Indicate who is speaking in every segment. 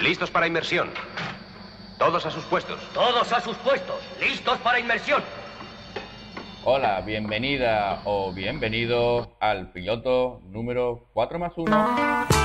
Speaker 1: Listos para inmersión. Todos a sus puestos.
Speaker 2: Todos a sus puestos. Listos para inmersión.
Speaker 3: Hola, bienvenida o bienvenido al piloto número 4 más 1.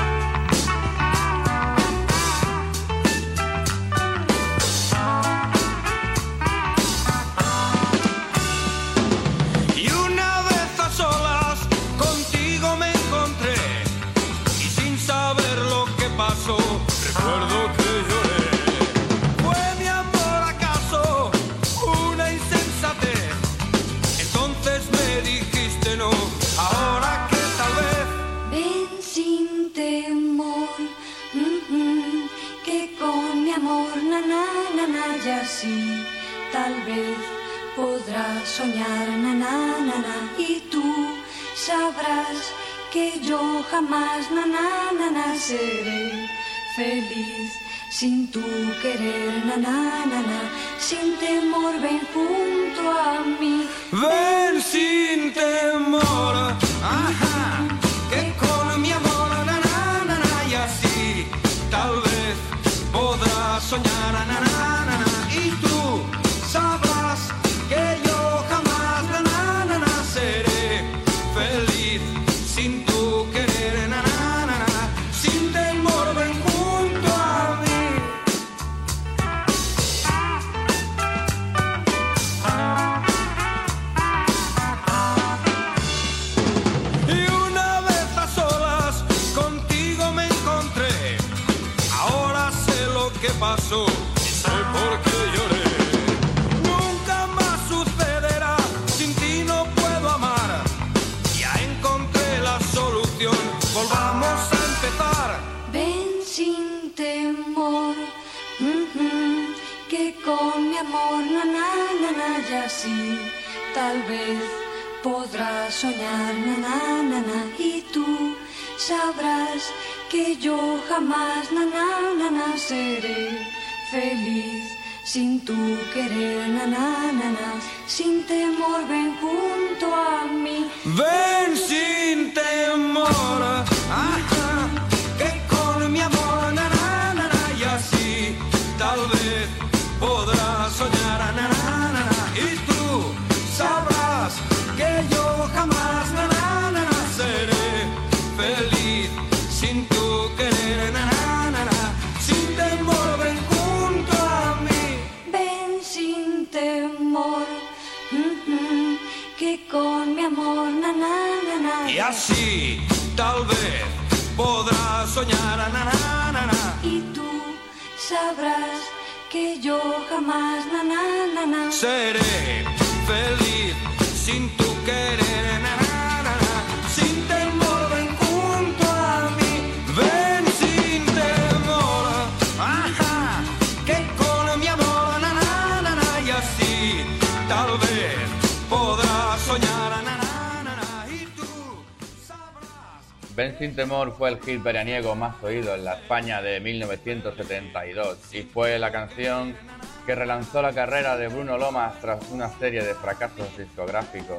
Speaker 4: Soñar, na y tú sabrás que yo jamás, na seré feliz sin tu querer, na, sin temor, ven junto a mí.
Speaker 5: Ven sin temor, ajá, na na na na, ya
Speaker 4: sí, tal vez podrás soñar, na y tú sabrás que yo jamás, na seré feliz sin tu querer, na sin temor, ven junto a mí.
Speaker 5: Ven sin temor, ajá, Y así tal vez podrás soñar, na, na. Y tú sabrás que yo jamás. Seré feliz sin tu querer, Ven
Speaker 4: sin temor
Speaker 3: fue el hit veraniego más oído en la España de 1972 y fue la canción que relanzó la carrera de Bruno Lomas tras una serie de fracasos discográficos.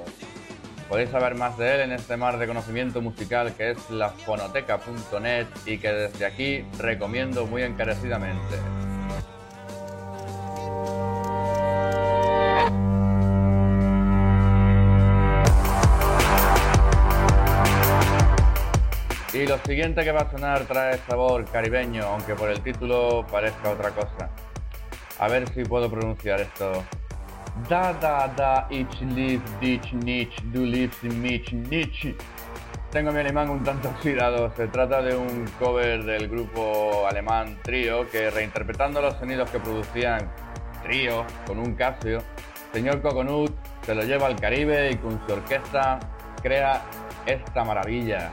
Speaker 3: Podéis saber más de él en este mar de conocimiento musical que es lafonoteca.net y que desde aquí recomiendo muy encarecidamente. Y lo siguiente que va a sonar trae sabor caribeño, aunque por el título parezca otra cosa. A ver si puedo pronunciar esto. Da da da ich lieb dich nicht, du liebst mich nicht. Tengo mi alemán un tanto oxidado. Se trata de un cover del grupo alemán Trio que reinterpretando los sonidos que producían Trio con un Casio, señor Coconut se lo lleva al Caribe y con su orquesta crea esta maravilla.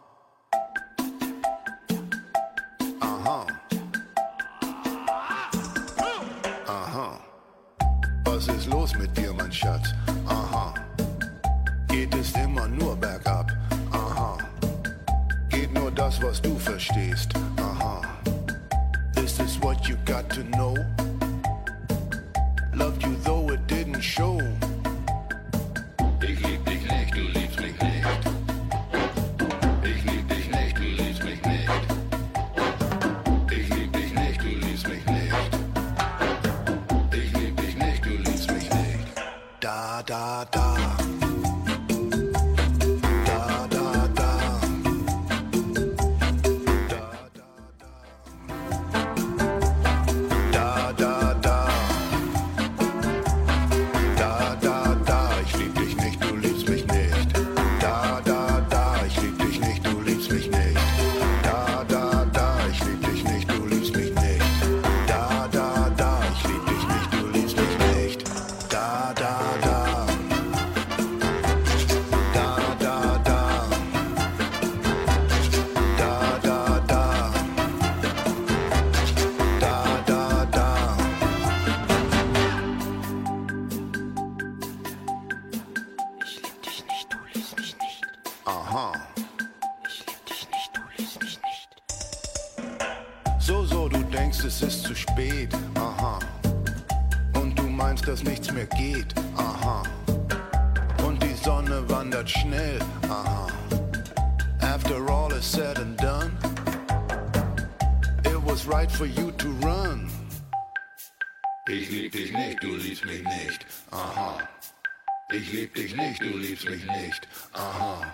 Speaker 6: liebst mich nicht, aha.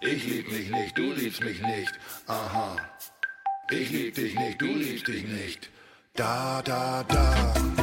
Speaker 7: Ich lieb mich nicht,
Speaker 6: du liebst mich nicht, aha. Ich lieb dich nicht, du liebst dich nicht. Da, da, da.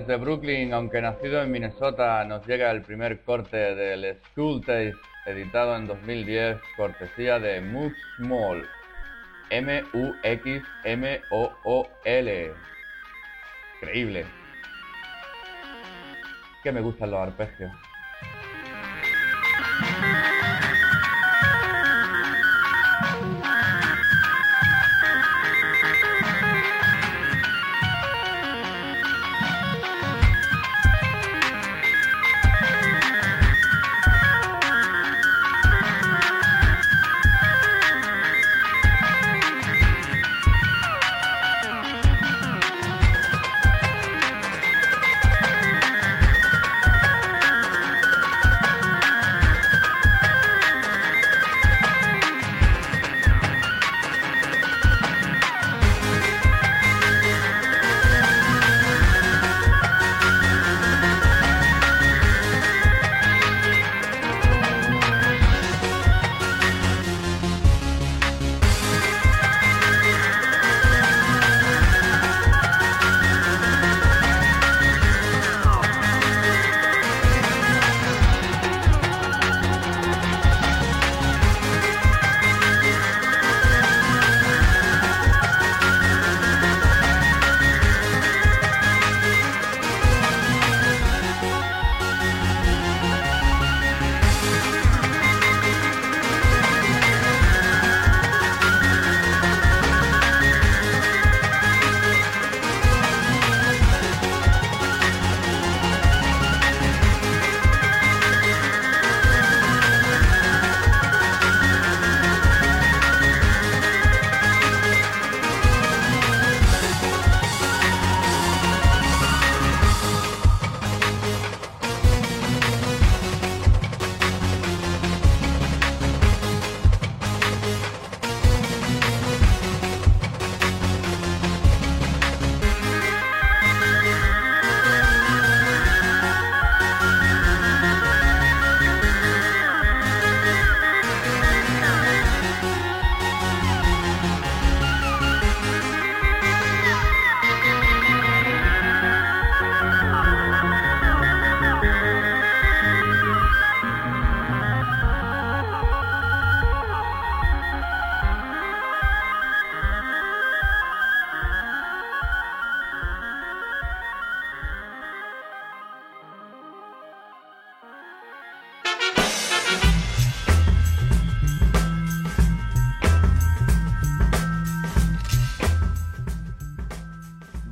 Speaker 3: desde Brooklyn, aunque nacido en Minnesota, nos llega el primer corte del School Taste, editado en 2010, cortesía de Mux Small. M-U-X-M-O-O-L. Increíble. Que me gustan los arpegios.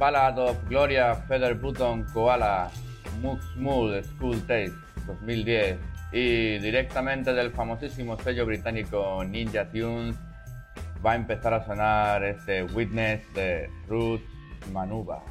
Speaker 3: Ballad of Gloria Feather Button Koala Mood School Taste 2010 y directamente del famosísimo sello británico Ninja Tunes va a empezar a sonar este Witness de Ruth Manuba.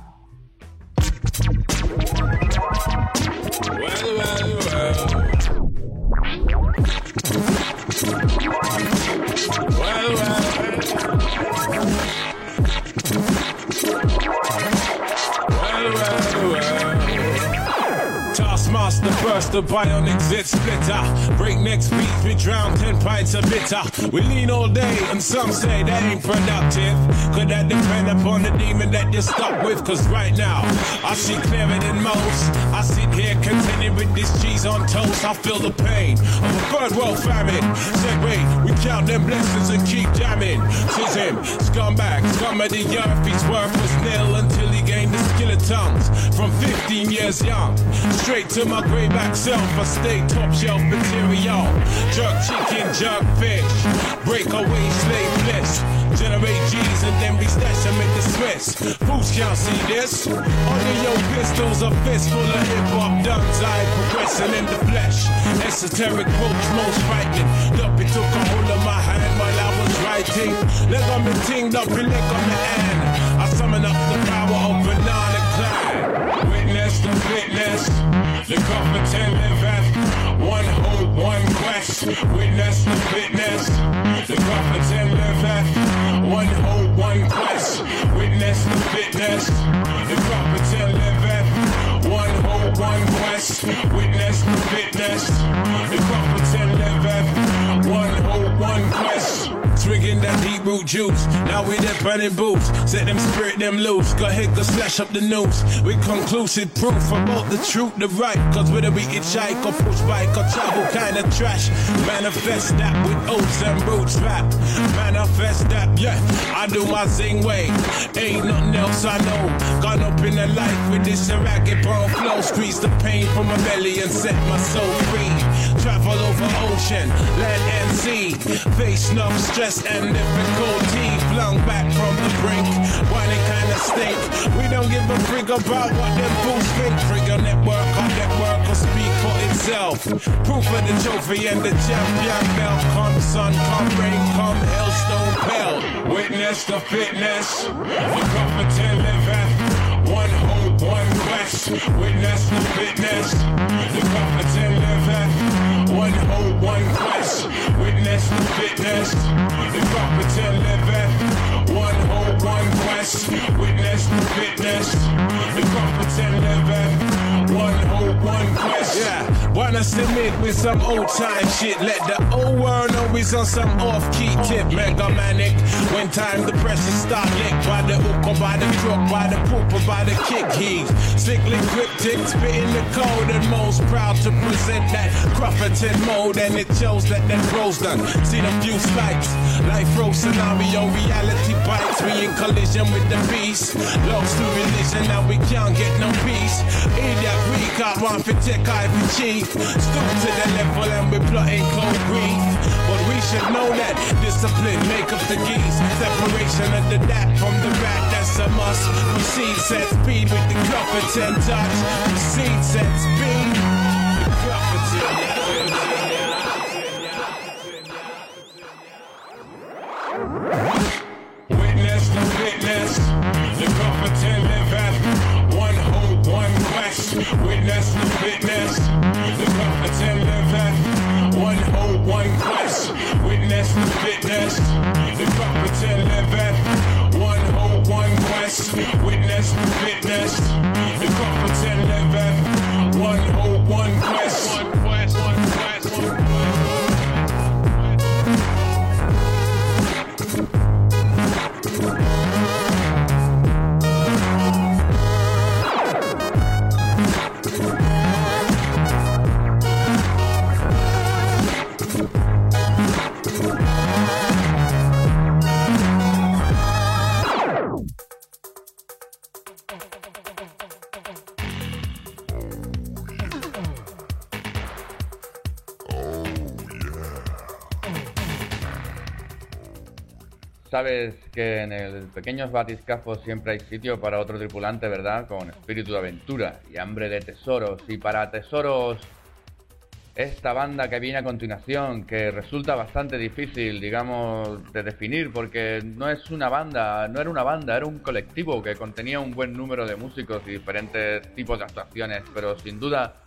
Speaker 8: Burst the bionic zit splitter. Breakneck speeds, we drown 10 pints of bitter. We lean all day, and some say that ain't productive. Could that depend upon the demon that you're stuck with? Cause right now, I see clearer than most. I sit here contented with this cheese on toast. I feel the pain of a third world famine. Said, wait, we count them blessings and keep jamming. Says him, scumbag, scum of the earth. His worth was nil until the tongues. From 15 years young, straight to my grayback self. I stay top shelf material. Jerk chicken, jerk fish. break away slave list. Generate G's and then we stash them in the Swiss. Fools can't see this. Under your pistols, a fist full of hip hop duns. I progressing in the flesh. Esoteric quotes, most frightening. Duppy took a hold of my hand while I was writing. Leg on me ting, Duppy leg on me hand. I summon up the power of banana. Witness the. Competent liveth. One hope, one quest. Witness the fitness. The competent liveth. One hope, one quest. Witness the fitness. The competent liveth. One hope, one quest. Witness the fitness. The competent juice. Now we there burning boots. Set them spirit them loose. Go ahead, go slash up the news. With conclusive proof about the truth, the right. Cause whether we hitchhike or push bike or travel kind of trash. Manifest that with oats and roots rap. Manifest that, yeah. I do my zing way. Ain't nothing else I know. Gone up in the life with this ragged bone flow. Squeeze the pain from my belly and set my soul free. Travel over ocean, land and sea. Face enough stress and difficulty. Flung back from the brink. Whining kinda stink. We don't give a freak about what them fools think. Trigger network, our network will speak for itself. Proof of the trophy and the champion belt. Come sun, come rain, come hailstone pelt. Witness the fitness. The competent liveth. One one quest. Witness the fitness. The competent liveth. One hope, one quest. Witness the fitness. The competent liveth. One hope, one quest. Witness the fitness. The competent liveth. One hope, one. Yeah, wanna submit with some old time shit. Let the old world know we's on some off key tip. Mega manic. When time the pressure start lick by the hook by the crook, by the poop or by the kick heave. Sickly cryptic, spitting the code and most proud to present that Crufferton mode. And it shows that that rose done. Seen a few spikes. Life row scenario, reality bites. We in collision with the beast. Lost to religion, now we can't get no peace. Idiot, we got one for tech, I for chief. Stoop to the level and we're plotting cold grief. But we should know that discipline make up the geese. Separation of the dat from the rat, that's a must. Proceed set speed with the Clufferton touch. Proceed set speed. Witness the fitness, the competent hope, oh one quest. Witness the fitness, the competent hope, oh one quest. Witness the fitness, the competent hope, one oh quest.
Speaker 3: Sabes que en el pequeños batiscafos siempre hay sitio para otro tripulante, ¿verdad? Con espíritu de aventura y hambre de tesoros. Y para tesoros, esta banda que viene a continuación, que resulta bastante difícil, digamos, de definir, porque no es una banda, no era una banda, era un colectivo que contenía un buen número de músicos y diferentes tipos de actuaciones, pero sin duda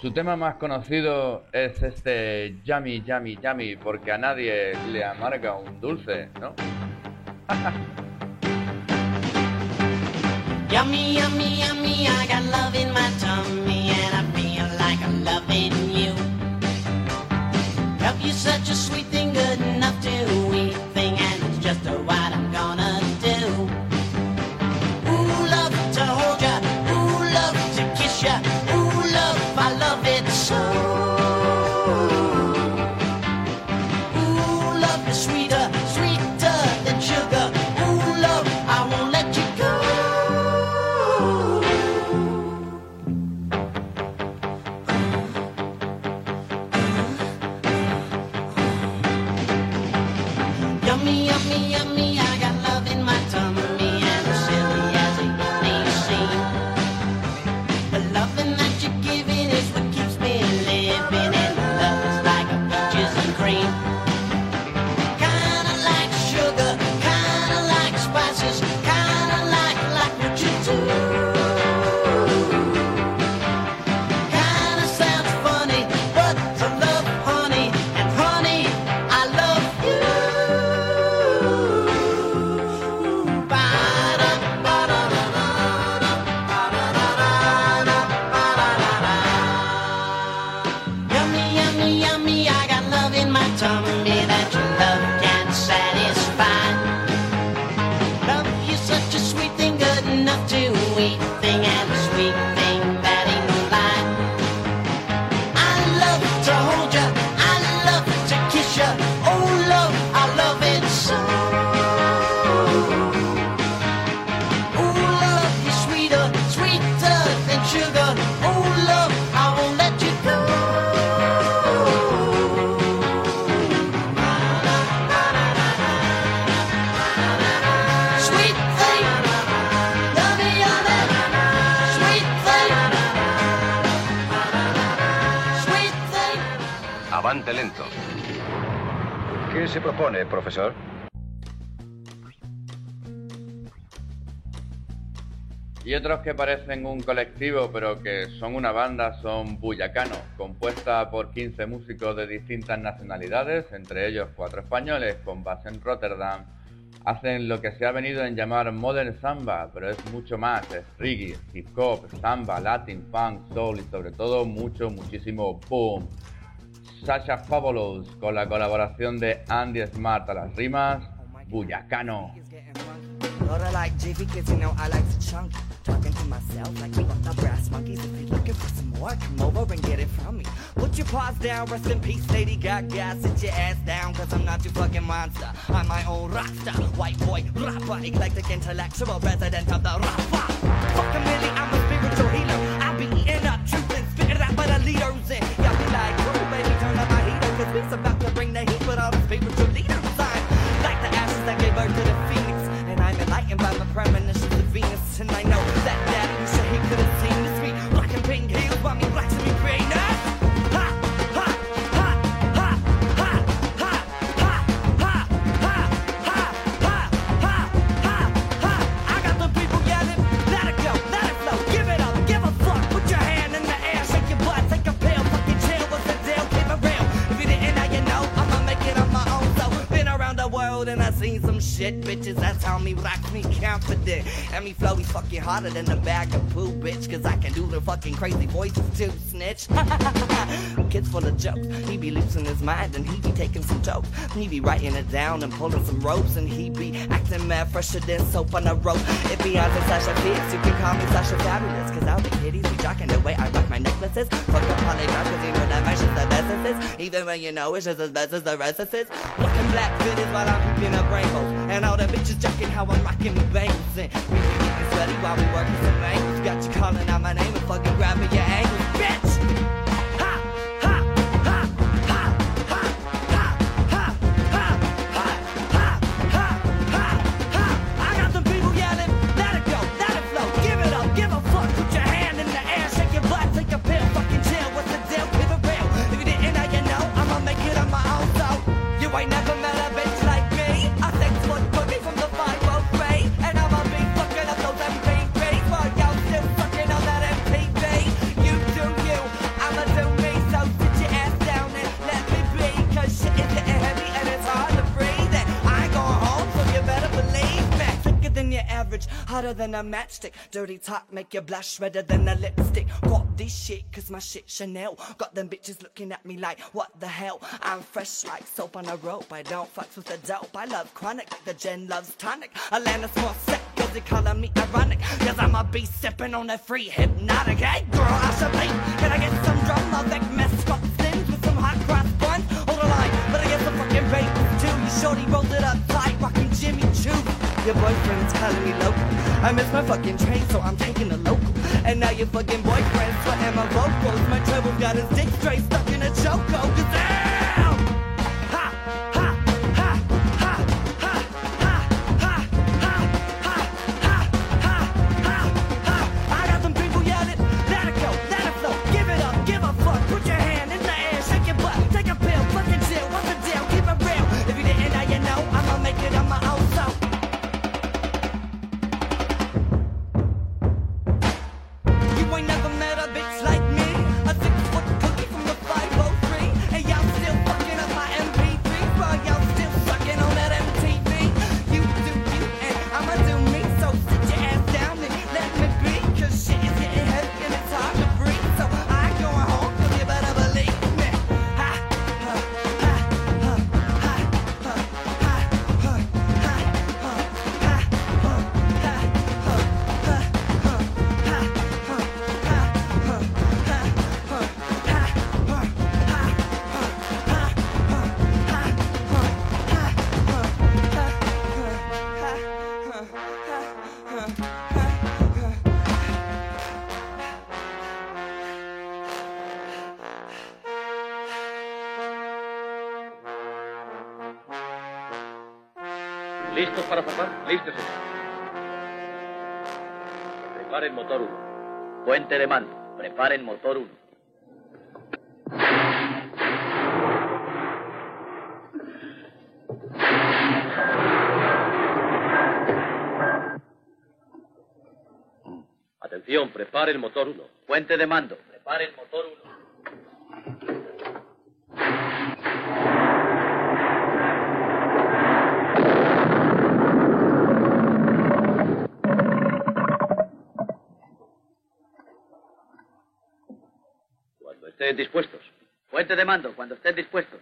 Speaker 3: su tema más conocido es este Yummy, Yummy, Yummy, porque a nadie le amarga un dulce, ¿no?
Speaker 9: Yummy, yummy, yummy, I got love in my tummy and I feel like I'm loving you. Love you such a sweet thing, good enough to eat thing, and it's just what I'm gonna do. Ooh, love to hold ya, ooh, love to kiss ya,
Speaker 3: Otros que parecen un colectivo pero que son una banda son Buyacano, compuesta por 15 músicos de distintas nacionalidades, entre ellos cuatro españoles con base en Rotterdam. Hacen lo que se ha venido en llamar Modern Samba, pero es mucho más, es reggae, hip hop, samba, latin, funk, soul y sobre todo mucho, muchísimo boom. Sasha Fabulous con la colaboración de Andy Smart a las rimas, Buyacano.
Speaker 7: Talking to myself like we got the brass monkeys. If you're looking for some more, come over and get it from me. Put your paws down, rest in peace, Lady Gaga. Sit your ass down, cause I'm not your fucking monster. I'm my own rock star, white boy, rapper, eclectic intellectual, president of the rap. Fucking Billy, I'm a How me rock me confident. And me flow, he's fucking harder than a bag of poo, bitch. Cause I can do the fucking crazy voices too, snitch. Kids full of jokes. He be losing his mind and he be taking some jokes. He be writing it down and pulling some ropes. And he be acting mad fresher than soap on a rope. If Beyonce Sasha Fierce, you can call me Sasha Fabulous. Rock. Fuck the polygon cause know that my shit's the best. Even when you know it's just as best as the rest of this. Looking black fitted while I'm peeping up rainbows. And all the bitches jocking how I'm rocking with bangles. And we be getting sweaty while we working some angles. Got you calling out my name and fucking grabbing your ankles, bitch! Than a matchstick. Dirty talk make you blush redder than a lipstick. Got this shit, cause my shit Chanel. Got them bitches looking at me like, what the hell? I'm fresh like soap on a rope. I don't fuck with the dope. I love chronic the Jen loves tonic. Alanis more sick, cause they calling me ironic. Cause I'm a beast sipping on that free hypnotic. Hey girl, I should be. Can I get some drum mess mascot thins with some hot cross buns? Hold the line, but I get some fucking bacon too. You shorty rolled it up tight, rocking Jimmy Choo. Your boyfriend's calling me local. I miss my fucking train, so I'm taking a local. And now your fucking boyfriend's sweating my vocals. My treble got his dick straight stuck in a choco. Cause damn!
Speaker 10: Para zafar?
Speaker 2: Listo, señor.
Speaker 10: Preparen motor 1. Puente de mando. Preparen motor 1. Atención, preparen motor 1. Puente de mando. Preparen motor 1. Cuando estén dispuestos. Puente de mando, cuando estén dispuestos.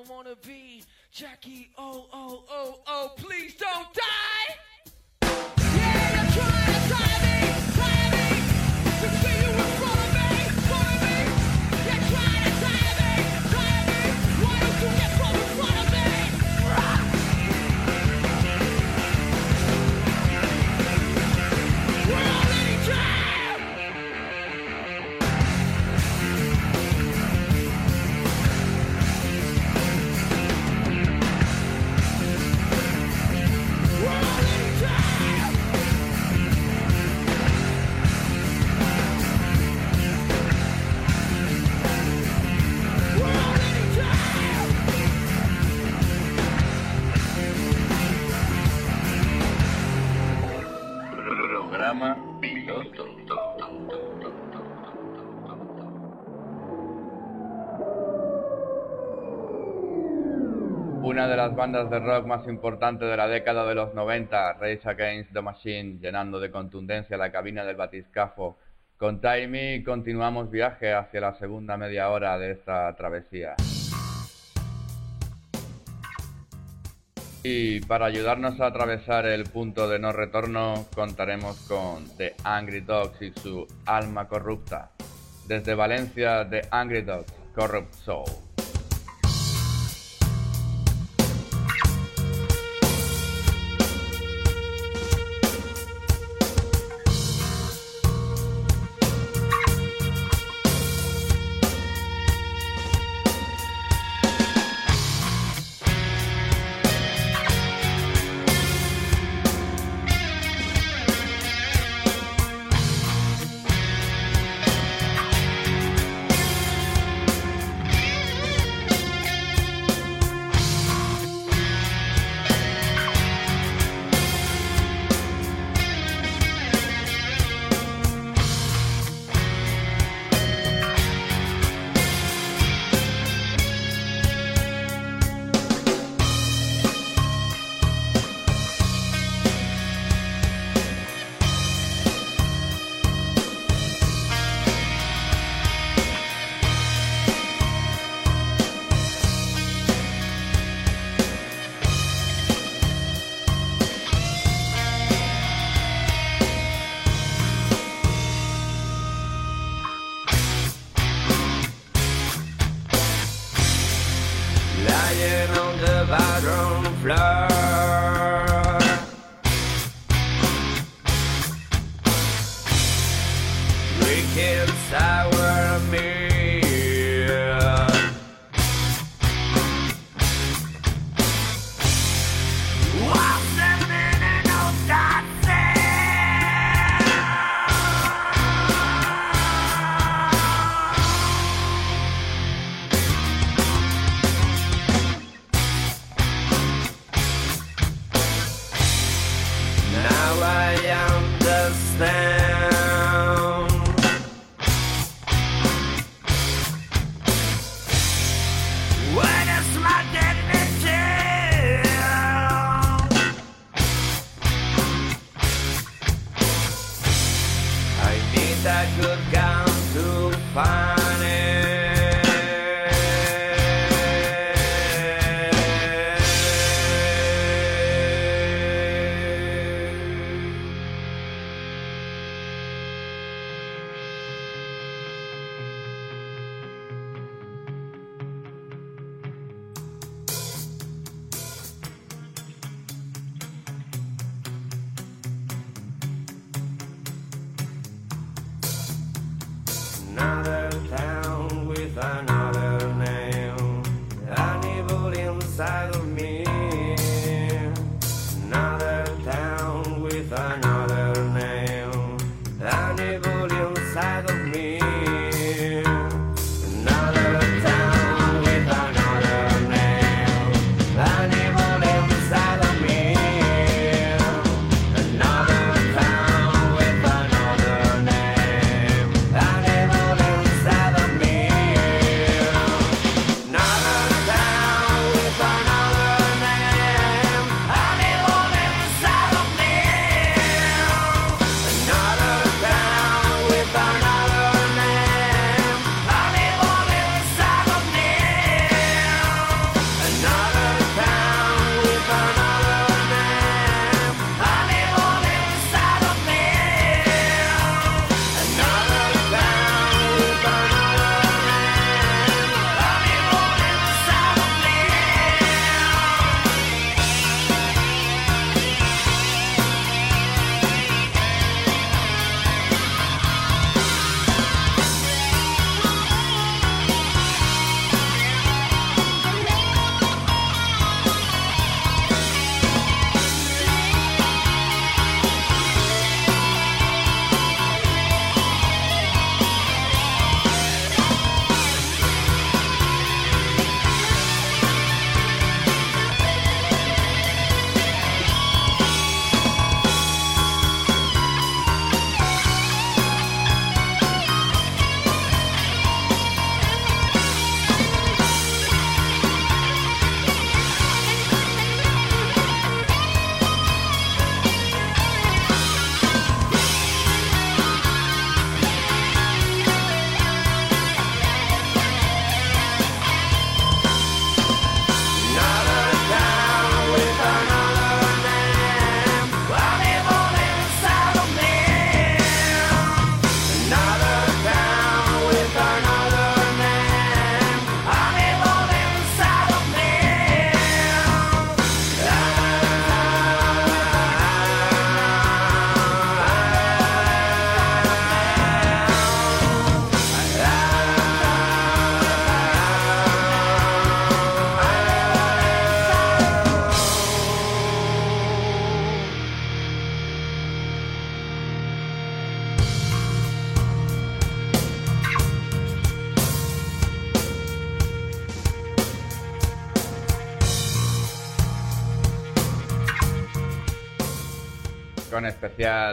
Speaker 11: I wanna be Jackie. Oh, oh, oh, oh, please don't die!
Speaker 12: Las bandas de rock más importantes de la década de los 90, Rage Against the Machine, llenando de contundencia la cabina del batiscafo. Con Timey continuamos viaje hacia la segunda media hora de esta travesía. Y para ayudarnos a atravesar el punto de no retorno, contaremos con The Angry Dogs y su alma corrupta. Desde Valencia, The Angry Dogs, Corrupt Soul.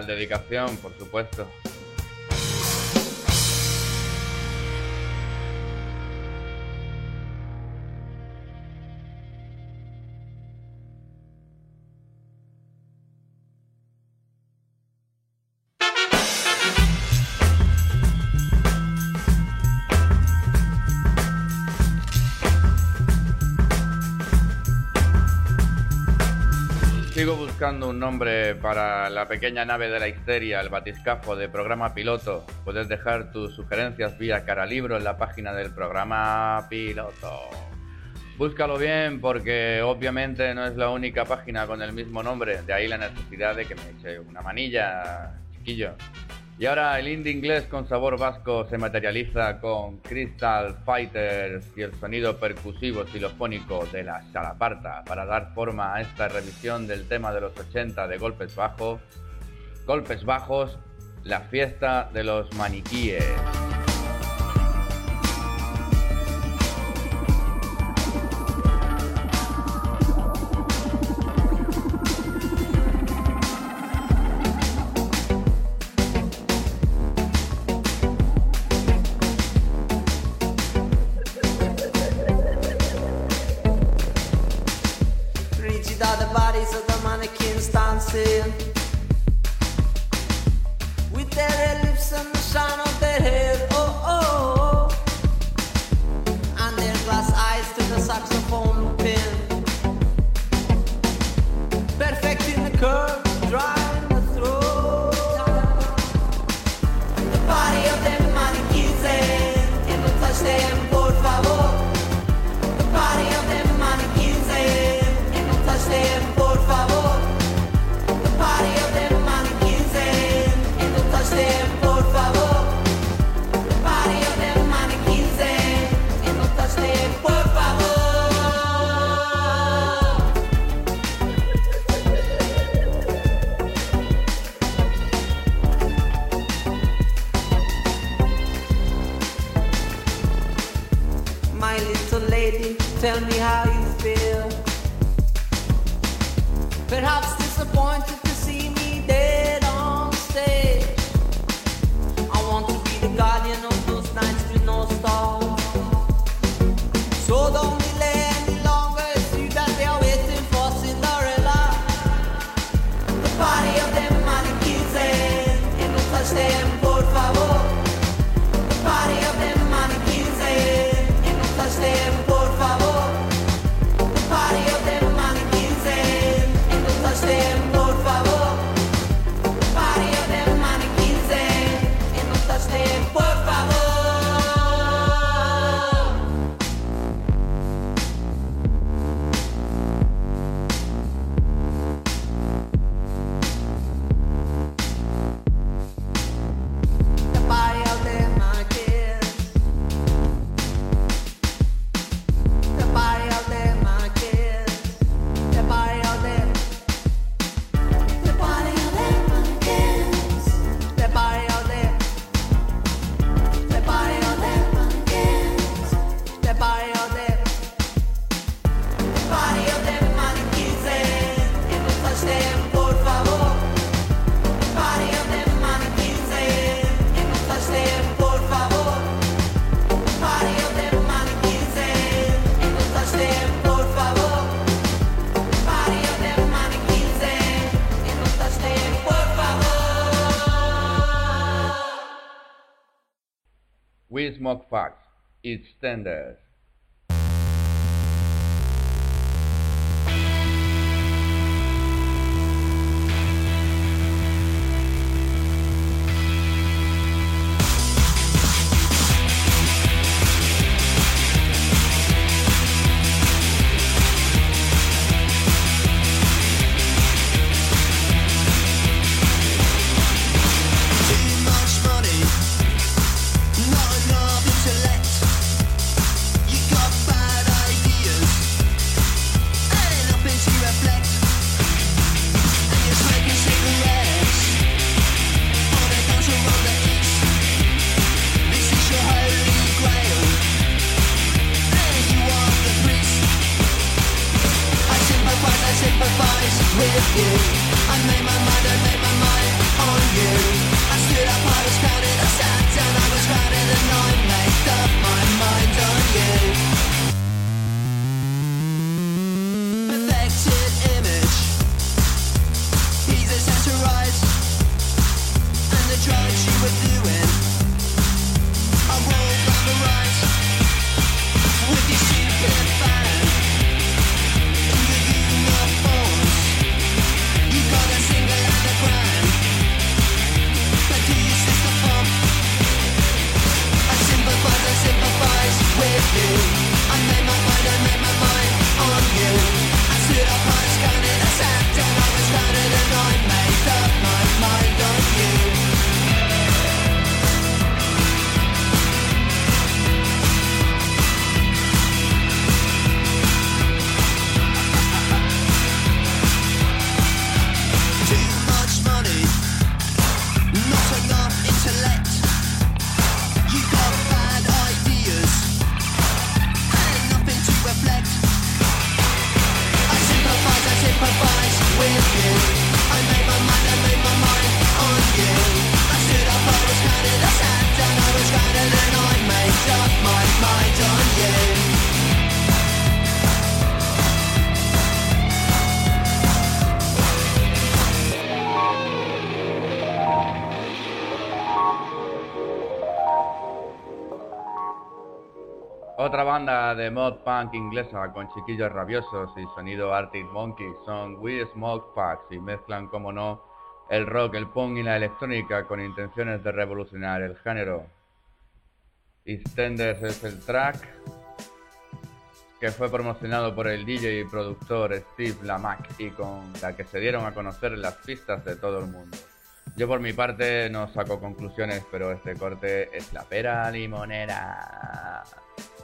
Speaker 13: dedicación, por supuesto. un nombre para la pequeña nave de la histeria, el batiscafo de programa piloto, puedes dejar tus sugerencias vía cara libro en la página del programa piloto. Búscalo bien porque obviamente no es la única página con el mismo nombre, de ahí la necesidad de que me eche una manilla, chiquillo. Y ahora el indie inglés con sabor vasco se materializa con Crystal Fighters y el sonido percusivo xilofónico de la salaparta para dar forma a esta revisión del tema de los 80 de golpes bajos, golpes bajos, la fiesta de los maniquíes.
Speaker 14: smallpox its
Speaker 3: standard. Inglesa con chiquillos rabiosos y sonido Arctic Monkeys son We Smoke Packs y mezclan, como no, el rock, el punk y la electrónica con intenciones de revolucionar el género. EastEnders es el track que fue promocionado por el DJ y productor Steve Lamack y con la que se dieron a conocer las pistas de todo el mundo. Yo por mi parte no saco conclusiones, pero este corte es la pera limonera.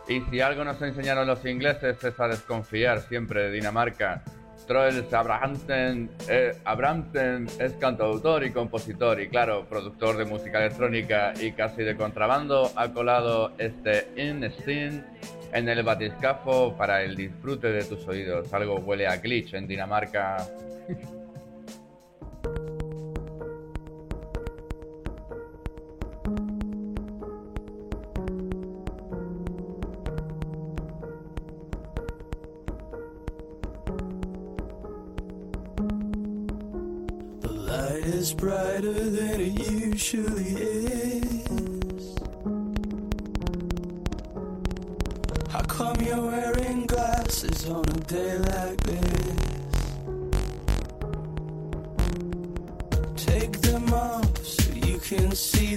Speaker 3: Y si algo nos enseñaron los ingleses es a desconfiar siempre de Dinamarca. Troels eh, Abrahamsen es cantautor y compositor y claro, productor de música electrónica y casi de contrabando ha colado este Instinct en el batiscafo para el disfrute de tus oídos. Algo huele a glitch en Dinamarca.
Speaker 11: is brighter than it usually is. How come you're wearing glasses on a day like this? Take them off so you can see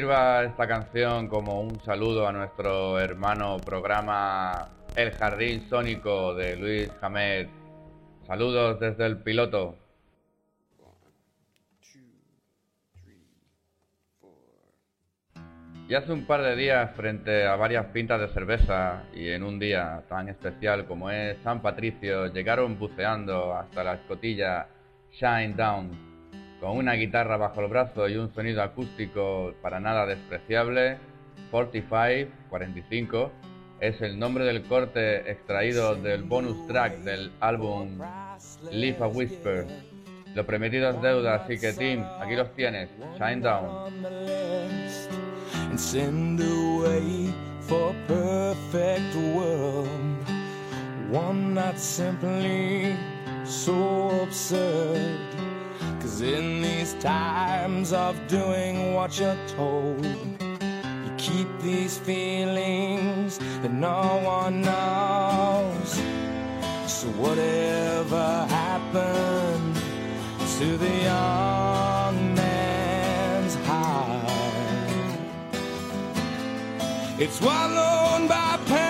Speaker 3: sirva esta canción como un saludo a nuestro hermano programa El Jardín Sónico de Luis Hamed. Saludos desde el piloto. Y hace un par de días, frente a varias pintas de cerveza y en un día tan especial como es San Patricio, llegaron buceando hasta la escotilla Shine Down con una guitarra bajo el brazo y un sonido acústico para nada despreciable. 45, 45, es el nombre del corte extraído del bonus track del álbum Leave a Whisper. Lo prometido es deuda, así que Tim, aquí los tienes, Shine Down.
Speaker 15: Cause in these times of doing what you're told, you keep these feelings that no one knows. So whatever happened to the young man's heart? It's swallowed by pain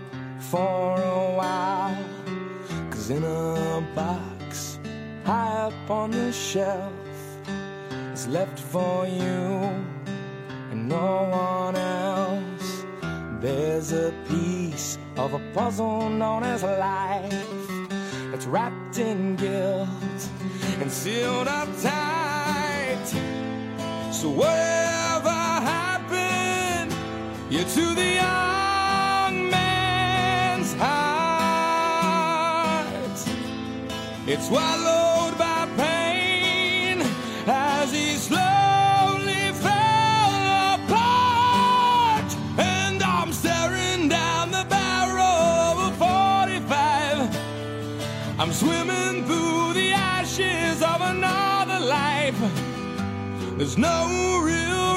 Speaker 15: for a while. Cause in a box high up on the shelf is left for you and no one else. There's a piece of a puzzle known as life that's wrapped in guilt and sealed up tight. So whatever happened, you're to the It's swallowed by pain as he slowly fell apart. And I'm staring down the barrel of a 45. I'm swimming through the ashes of another life. There's no real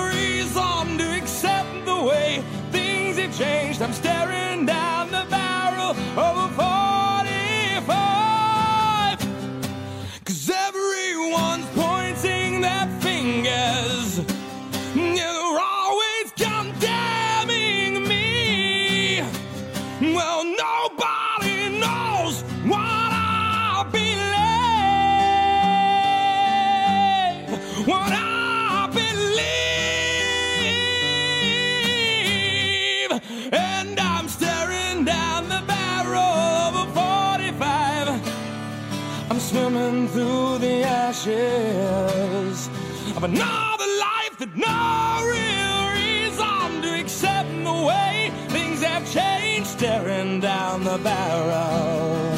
Speaker 15: ashes of another life that no real reason to accept the way things have changed. Staring down the barrel.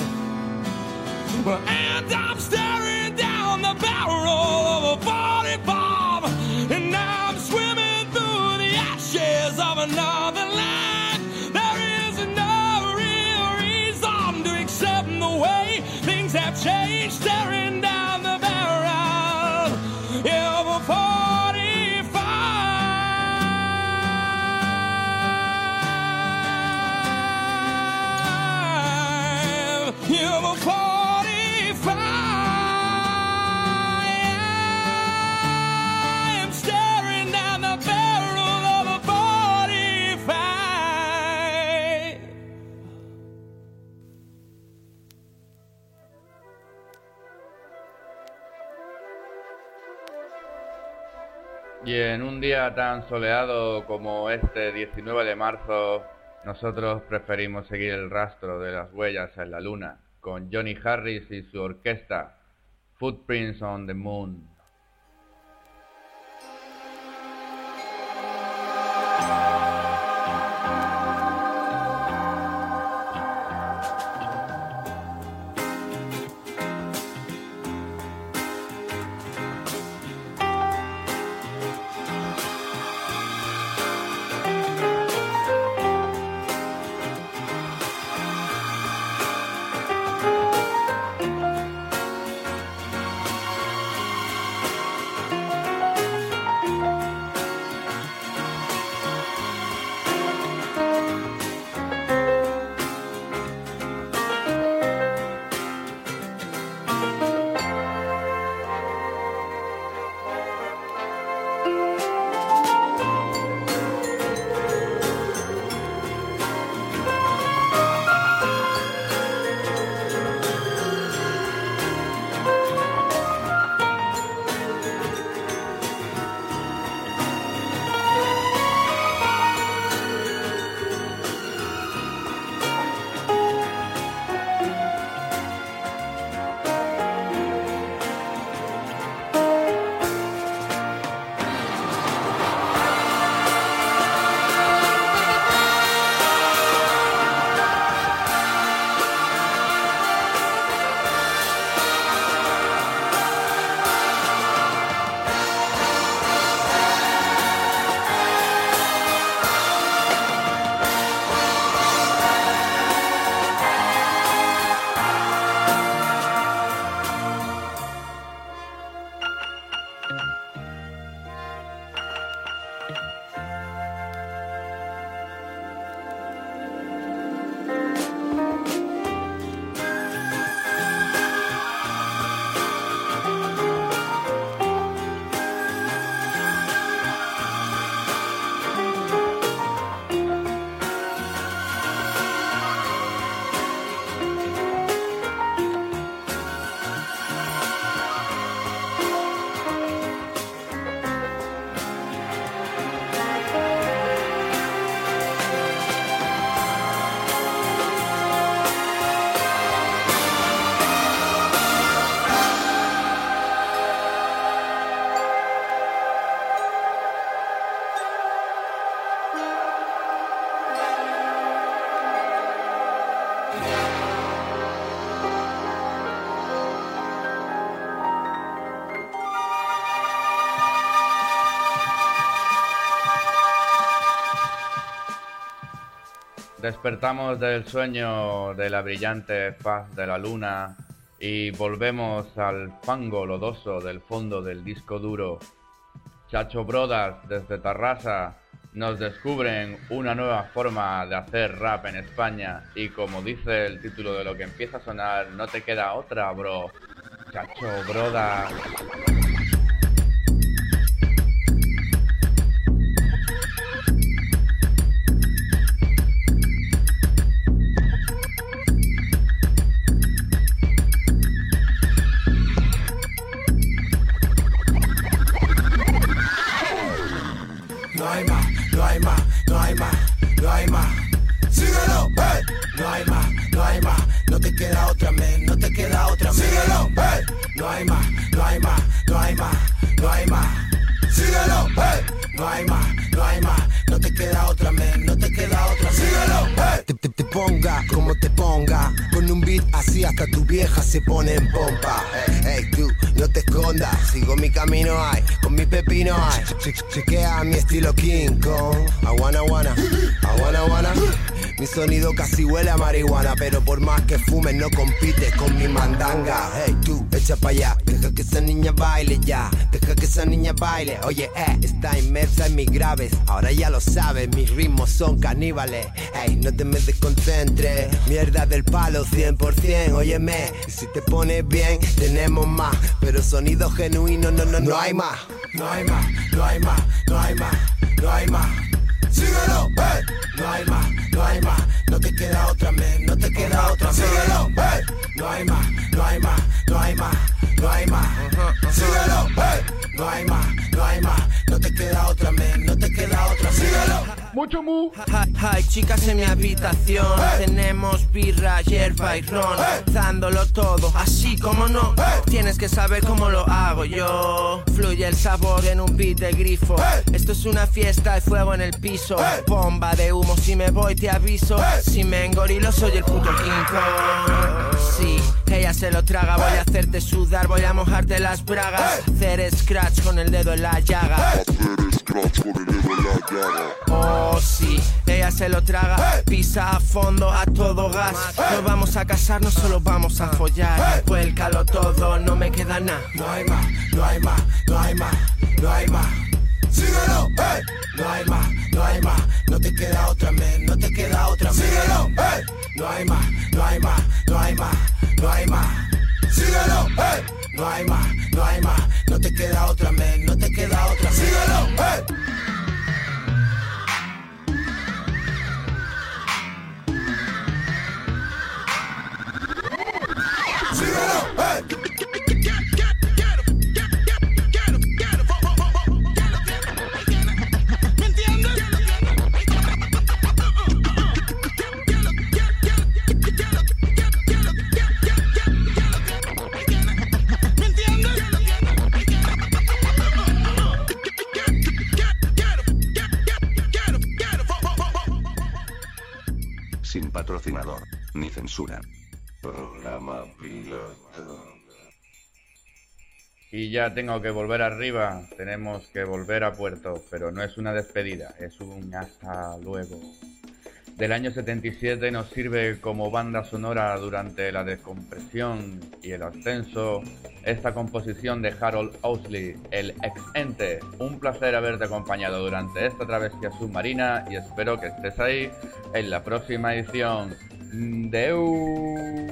Speaker 15: Well, and I'm staring down the barrel of a 45. And I'm swimming through the ashes of another life. There is no real reason to accept the way things have changed. Staring
Speaker 3: Y en un día tan soleado como este 19 de marzo, nosotros preferimos seguir el rastro de las huellas en la luna, con Johnny Harris y su orquesta, Footprints on the Moon. Despertamos del sueño de la brillante faz de la luna y volvemos al fango lodoso del fondo del disco duro. Chacho Brodas desde Tarrasa nos descubren una nueva forma de hacer rap en España y como dice el título de lo que empieza a sonar, no te queda otra, bro. Chacho Brodas.
Speaker 14: No hay más, no hay más. Síguelo, hey. No hay más, no hay más, no te queda otra, men, no te queda otra, men. Síguelo, hey. No hay más, no hay más, no hay más, no hay más. Síguelo, hey. No hay más, no hay más, no te queda otra, men, Te,
Speaker 16: ponga como te ponga. Con un beat así hasta tu vieja se pone en pompa. Hey tú, no te escondas Sigo mi camino ay, con mi pepino ay. Che- che- Chequea mi estilo King Kong. Aguana, aguana, aguana, aguana. Mi sonido casi huele a marihuana Pero por más que fumes no compites con mi mandanga. Hey tú, echa pa' allá Deja que esa niña baile ya. Deja que esa niña baile. Oye, eh, está inmersa en mis graves. Ahora ya lo sabes, mis ritmos son caníbales. Ey, no te me desconcentres Mierda del palo 100% Óyeme, si te pones bien Tenemos más Pero sonido genuino no, no, no hay más
Speaker 14: No hay más, no hay más, no hay más, no hay más. Síguelo, hey. No hay más, no hay más, no te queda otra, men, no te queda otra. Síguelo, hey. No hay más, no hay más, no hay más, no hay más. Síguelo, hey. No hay más, no hay más, no te queda otra, men, no te queda otra. Síguelo.
Speaker 3: Mucho mu.
Speaker 17: Hay, chicas en mi habitación, tenemos birra, hierba y ron, dándolo todo, así como no. Tienes que saber cómo lo hago yo. Fluye el sabor en un beat de grifo. Esto es una fiesta, hay fuego en el piso. Bomba de humo, si me voy te aviso. Si me engorilo soy el puto Kong. Sí, ella se lo traga, voy a hacerte sudar, voy a mojarte las bragas. Hacer scratch con el dedo en la llaga. Oh sí, ella se lo traga, pisa a fondo a todo gas. No vamos a casarnos, solo vamos a follar. Vuélcalo todo, no me queda nada.
Speaker 14: No hay más, no hay más, no hay más, no hay más. Síguelo, hey. No hay más, no hay más, no te queda otra, men, no te queda otra. Síguelo, hey. No hay más, no hay más, no hay más, no hay más. Síguelo, hey. No hay más, no hay más, no te queda otra, men, no te queda otra. Síguelo, hey.
Speaker 1: Censura. Programa piloto.
Speaker 3: Y ya tengo que volver arriba, tenemos que volver a puerto, pero no es una despedida, es un hasta luego. Del año 77 nos sirve como banda sonora durante la descompresión y el ascenso esta composición de Harold Ousley, el ex ente. Un placer haberte acompañado durante esta travesía submarina y espero que estés ahí en la próxima edición. Hum, Deu!